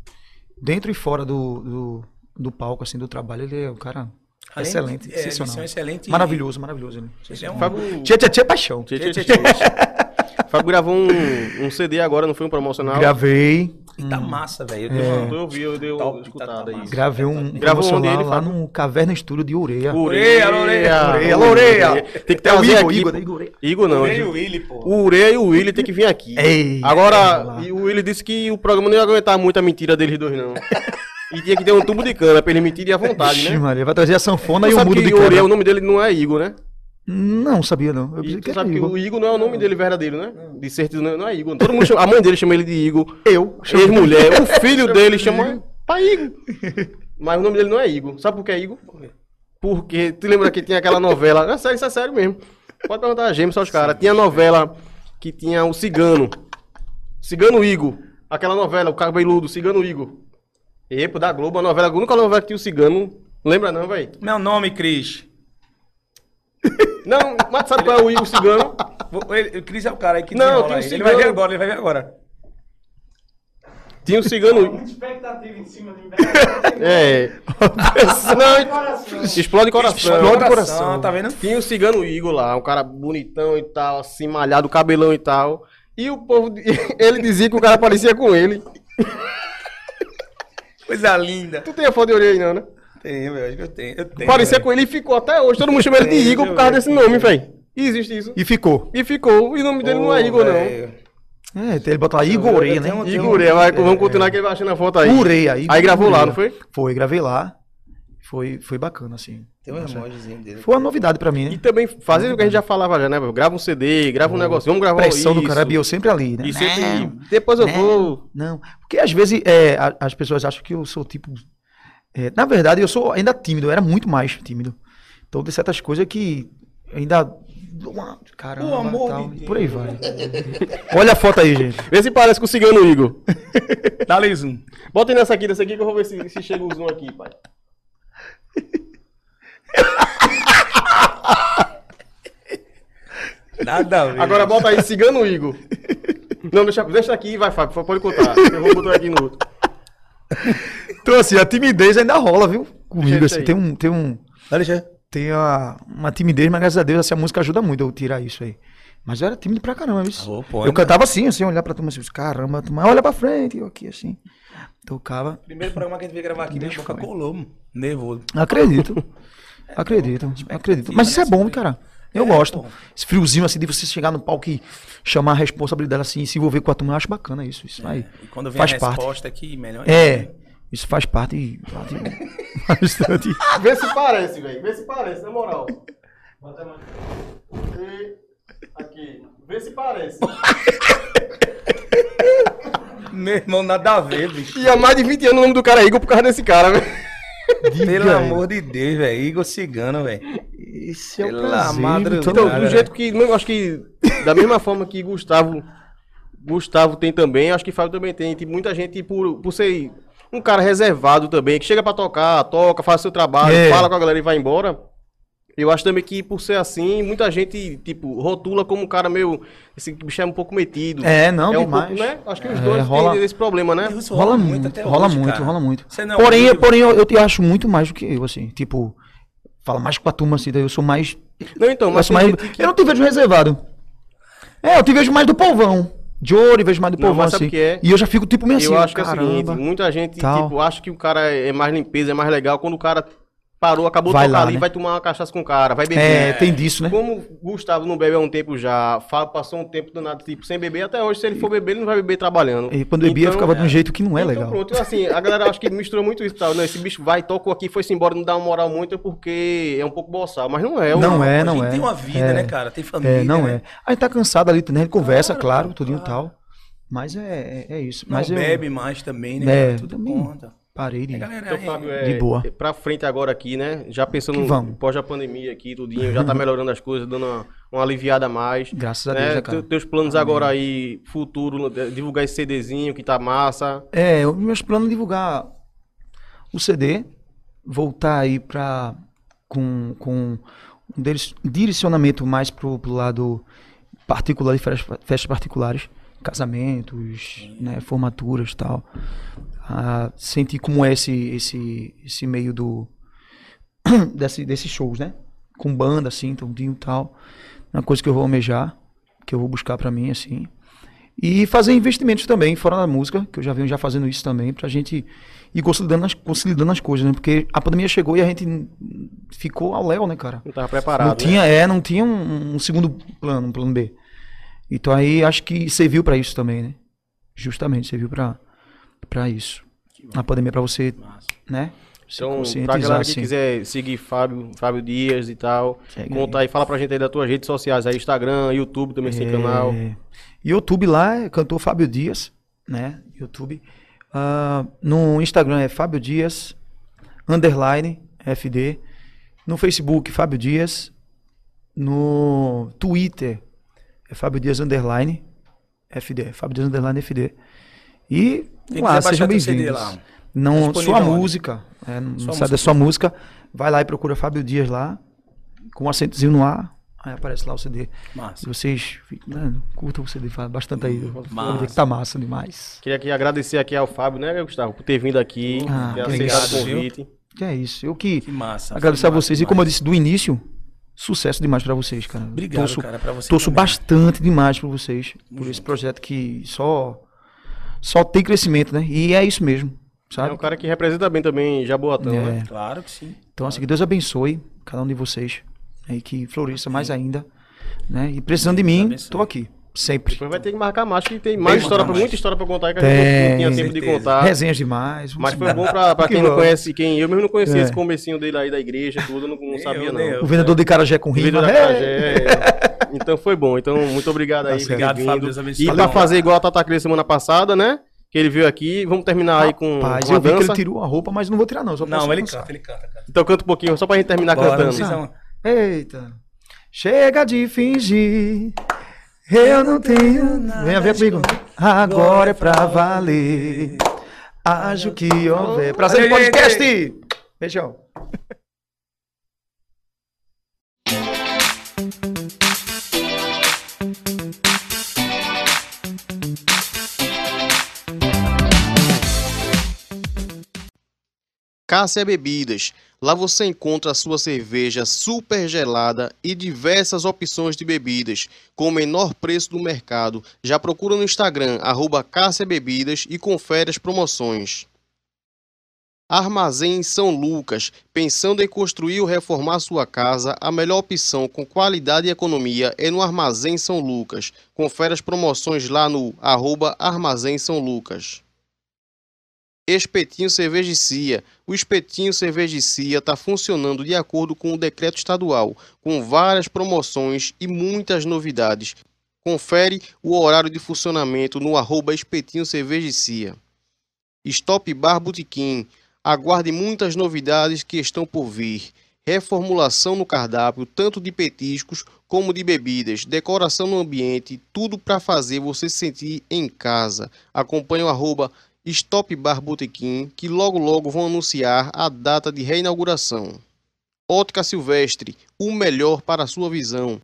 Dentro e fora do, do, do palco, assim, do trabalho, ele é um cara Além- excelente, é, excepcional. missão excelente. Maravilhoso, maravilhoso. Ele. Ele é um... Fábio, Tia, tia, tia, paixão. Tchê, Tchê, tchê, tchê, tchê. Fábio gravou um, um CD agora, não foi um promocional? Gravei, E tá massa, velho. Eu É. Eu vi, eu dei uma escutada tá aí. massa. gravei um Gravou ele, lá Fábio? no Caverna Estúdio de Ureia. Ureia, Ureia, Ureia, Ureia. Tem que É o trazer Igor, aqui. Igor, Igor Ureia. Igor não. Urei e o Willy, pô. O Ureia e o Willy tem que vir aqui. Ei, Agora, lá. e o Willy disse que o programa não ia aguentar muito a mentira deles dois, não. E tinha que ter um tubo de cana pra eles mentirem à vontade, Ixi, né? Maria, vai trazer a sanfona e o que de Ureia, quebra. o nome dele não é Igor, né? Não, sabia não. Eu pensei que era sabe que o Igor não é o nome dele verdadeiro, né? De certeza não é Igor. Todo mundo chama, a mãe dele chama ele de Igor. Eu. Ex-mulher. O filho dele chama pai Igor. Mas o nome dele não é Igor. Sabe por que é Igor? Porque, tu lembra que tinha aquela novela? É sério, isso é sério mesmo. Pode perguntar a Gêmeos aos caras. Tinha novela que tinha o Cigano. Cigano Igor. Aquela novela, o cabeludo, Cigano Igor. Epa, da Globo, a novela, a única novela que tinha o Cigano. Lembra não, velho? Meu nome, Cris. Não, mas sabe qual é o Igor Cigano? Ele- O Cris é o cara aí que Não, tem um aí. Ele vai ver cigano. agora, ele vai ver agora. Tinha o Cigano Igor. expectativa em cima de mim. É. Não, explode coração. Explode coração. Tá vendo? Tinha o cigano Igor lá, um cara bonitão e tal, assim, malhado, cabelão e tal. E o povo, ele dizia que o cara parecia com ele. Coisa linda. Tu tem a foto de orelha aí, não, né? Tenho, velho. Acho que eu tenho. Eu tenho parecia velho. com ele e ficou até hoje. Todo mundo chama ele de Tem, Igor por causa desse nome, velho. Existe isso. E ficou. E ficou. E o nome dele não é Igor, não. É, ele botou lá Igor Ureia, né? Ureia, vai, vamos continuar que ele vai achando a foto aí. Ureia. Igor Aí gravou lá, Ureia. não foi? Foi, gravei lá. Foi, foi bacana, assim. Tem um emojizinho dele. Foi uma novidade pra mim, E né? também fazer o que a gente já falava já, né? Grava um CD, grava um negócio, vamos gravar Pressão do isso. cara, e eu sempre ali, né? E sempre, Não, depois eu não, vou... Não, porque às vezes é, as pessoas acham que eu sou tipo. É, na verdade, eu sou ainda tímido, eu era muito mais tímido. Então tem certas coisas que ainda. Caramba, Pelo amor tal, de por aí vai. Olha a foto aí, gente. Vê se parece com o cigano Igor. Dá-lhe zoom. Bota aí nessa aqui, dessa aqui que eu vou ver se, se chega o zoom aqui, pai. Nada a ver. Agora bota aí, cigano Igor. Não, deixa, deixa aqui e vai, Fábio, pode contar. Eu vou botar aqui no outro. Então, assim, a timidez ainda rola, viu? Comigo, assim, tem um. Tem um tem a, uma timidez, mas graças a Deus assim, a música ajuda muito eu tirar isso aí. Mas eu era tímido pra caramba, viu? Ah, pô, eu né? cantava assim, assim, olhar pra turma assim, caramba, turma, olha pra frente, eu aqui assim. Tocava. Primeiro programa que a gente veio gravar aqui, minha boca colou, mano. Nervoso. Acredito. acredito. Acredito. Mas isso é bom, cara. Eu gosto. Esse friozinho assim de você chegar no palco e chamar a responsabilidade assim, e se envolver com a turma, eu acho bacana isso. Isso aí. E quando vem faz a parte. resposta aqui, melhor. É. Isso faz parte, bastante. Vê se parece, velho. Vê se parece, na moral. Bota. E... Aqui. Vê se parece. Meu irmão, nada a ver, bicho. E há mais de 20 anos o nome do cara é Igor por causa desse cara, velho. Pelo Diga, amor de Deus, velho. Igor Cigano, velho. Esse é o Pela prazer, madrugada. então, Então, Cara, do jeito que. Eu acho que. Da mesma forma que Gustavo. Gustavo tem também, acho que Fábio também tem. Tem muita gente, por, por ser um cara reservado também, que chega pra tocar, toca, faz seu trabalho, É. fala com a galera e vai embora. Eu acho também que por ser assim, muita gente, tipo, rotula como um cara meio. Esse bicho é um pouco metido. É, não, é um demais. pouco, né? Acho que os É, dois rola- têm esse problema, né? Isso Rola muito, até rola hoje, muito, cara. rola muito. Não porém, horrível. porém eu, eu te acho muito mais do que eu, assim. Tipo, fala mais com a turma, assim, daí eu sou mais. Não, então, eu, mas tem mais que- eu não te vejo reservado. É, eu te vejo mais do povão. De ouro e vejo mais do Não, povão, mas sabe assim. é? E eu já fico tipo meio assim. eu acho que é o seguinte, muita gente, tal. tipo, acha que o cara é mais limpeza, é mais legal. Quando o cara parou, acabou Vai de tocar lá, ali, né? vai tomar uma cachaça com o cara, vai beber. É, tem disso, né? Como Gustavo não bebe há um tempo já, Fábio passou um tempo danado, tipo, sem beber, até hoje, se ele for beber, ele não vai beber trabalhando. E quando bebia, Então, ficava de um jeito que não é então, legal. pronto, assim, a galera acho que mistura muito isso, tal, né? Esse bicho vai, tocou aqui, foi-se embora, não dá uma moral muito, é porque é um pouco boçal, mas não é. Não o- é, A não gente é. tem uma vida, É. né, cara? Tem família. É, não né? é. A gente tá cansado ali, né? A gente conversa, claro, tudinho e tal. Mas é, é, é isso. Não Mas eu bebe mais também, né? É? Tudo também. conta. Parei de. É, galera, Então, é- Fábio, de é, boa. é pra frente agora aqui, né? Já pensando vamos. pós a pandemia aqui, tudinho, já tá melhorando as coisas, dando uma, uma aliviada a mais. Graças a né? Deus, né, cara? Te- Teus planos agora aí, futuro, divulgar esse CDzinho que tá massa. É, os meus planos é divulgar o CD, voltar aí pra. com, com um deles- direcionamento mais pro, pro lado particular de festas particulares, casamentos, né, formaturas e tal. Ah, sentir como é esse, esse, esse meio do. desse, desses shows, né? Com banda, assim, tudinho e tal. Uma coisa que eu vou almejar, que eu vou buscar pra mim, assim. E fazer investimentos também, fora da música, que eu já venho já fazendo isso também, pra gente ir consolidando as, consolidando as coisas, né? Porque a pandemia chegou e a gente ficou ao léu, né, cara? Não tava preparado. não né? tinha, é, não tinha um, um segundo plano, um plano B. Então aí acho que serviu pra isso também, né? Justamente serviu pra para isso. A pandemia pra você, Massa. né? Então, pra galera que assim. quiser seguir Fábio, Fábio Dias e tal, Segue conta aí, fala pra gente aí das tuas redes sociais aí, Instagram, YouTube também, sem canal. É, YouTube lá é cantor Fábio Dias, né? YouTube. Ah, no Instagram é Fábio Dias, underline, FD. No Facebook, Fábio Dias. No Twitter, é Fábio Dias, underline, FD. Fábio Dias, underline, FD. E Quem lá, sejam bem-vindos. lá. Tá Não, disponível sua onde? música. É, não Sua sabe da sua música. Vai lá e procura Fábio Dias lá, com um acentozinho no ar. Aí aparece lá o CD. Massa. Se vocês né, curtam o CD, fala bastante aí. Massa. Que tá massa demais. Queria aqui agradecer aqui ao Fábio, né, Gustavo, por ter vindo aqui, Ah, ter aceitado o convite. Que é isso. Eu que Que massa. agradecer a massa vocês. E como eu disse do início, sucesso demais pra vocês, cara. Obrigado, torço, cara, pra você torço também. bastante demais pra vocês. Por esse projeto que só, só tem crescimento, né? E é isso mesmo, É sabe? um cara que representa bem também Jaboatão, É. né? Claro que sim. Então, assim, que Deus abençoe cada um de vocês. né, E que floresça mais ainda. Né? E precisando de mim, abençoe. tô aqui. Sempre. Depois vai ter que marcar mais, que tem mais Tem história, mais. muita história pra contar aí que a gente não Tem, tinha tempo de certeza. contar. Resenhas demais. Mas foi bom pra, pra Que quem não conhece, quem eu mesmo não conhecia É. esse comecinho dele aí da igreja, tudo, não, não sabia eu, não. nem eu. O vendedor de Carajé com rima. da é. Carajé, é. Então foi bom. Então, muito obrigado aí Tá ter Obrigado, Fábio. Deus abençoe. E pra Valeu. fazer igual a Tata Cris semana passada, né? Que ele veio aqui. Vamos terminar aí com, Rapaz, eu vi que ele tirou a roupa, mas não vou tirar não. Só Não, ele dançar. canta, ele canta, cara. Então canta um pouquinho, só pra gente terminar Bora, cantando. Eita. Chega de fingir. Eu não tenho. Venha ver comigo. Agora é pra valer. Acho que houver. Prazer podcast. Beijão. Cássia Bebidas. Lá você encontra a sua cerveja super gelada e diversas opções de bebidas com o menor preço do mercado. Já procura no Instagram, arroba Cássia Bebidas e confere as promoções. Armazém São Lucas. Pensando em construir ou reformar sua casa, a melhor opção com qualidade e economia é no Armazém São Lucas. Confere as promoções lá no arroba Armazém São Lucas. Espetinho Cervejicia. O Espetinho Cervejicia está funcionando de acordo com o decreto estadual, com várias promoções e muitas novidades. Confere o horário de funcionamento no arroba Espetinho Cervejicia. Stop Bar Botequim. Aguarde muitas novidades que estão por vir. Reformulação no cardápio, tanto de petiscos como de bebidas, decoração no ambiente, tudo para fazer você se sentir em casa. Acompanhe o arroba Stop Bar Botequim, que logo logo vão anunciar a data de reinauguração. Ótica Silvestre, o melhor para a sua visão.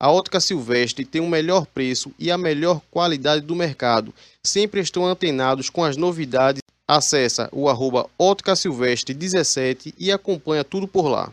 A Ótica Silvestre tem o melhor preço e a melhor qualidade do mercado. Sempre estão antenados com as novidades. Acesse o arroba Ótica Silvestre 17 e acompanha tudo por lá.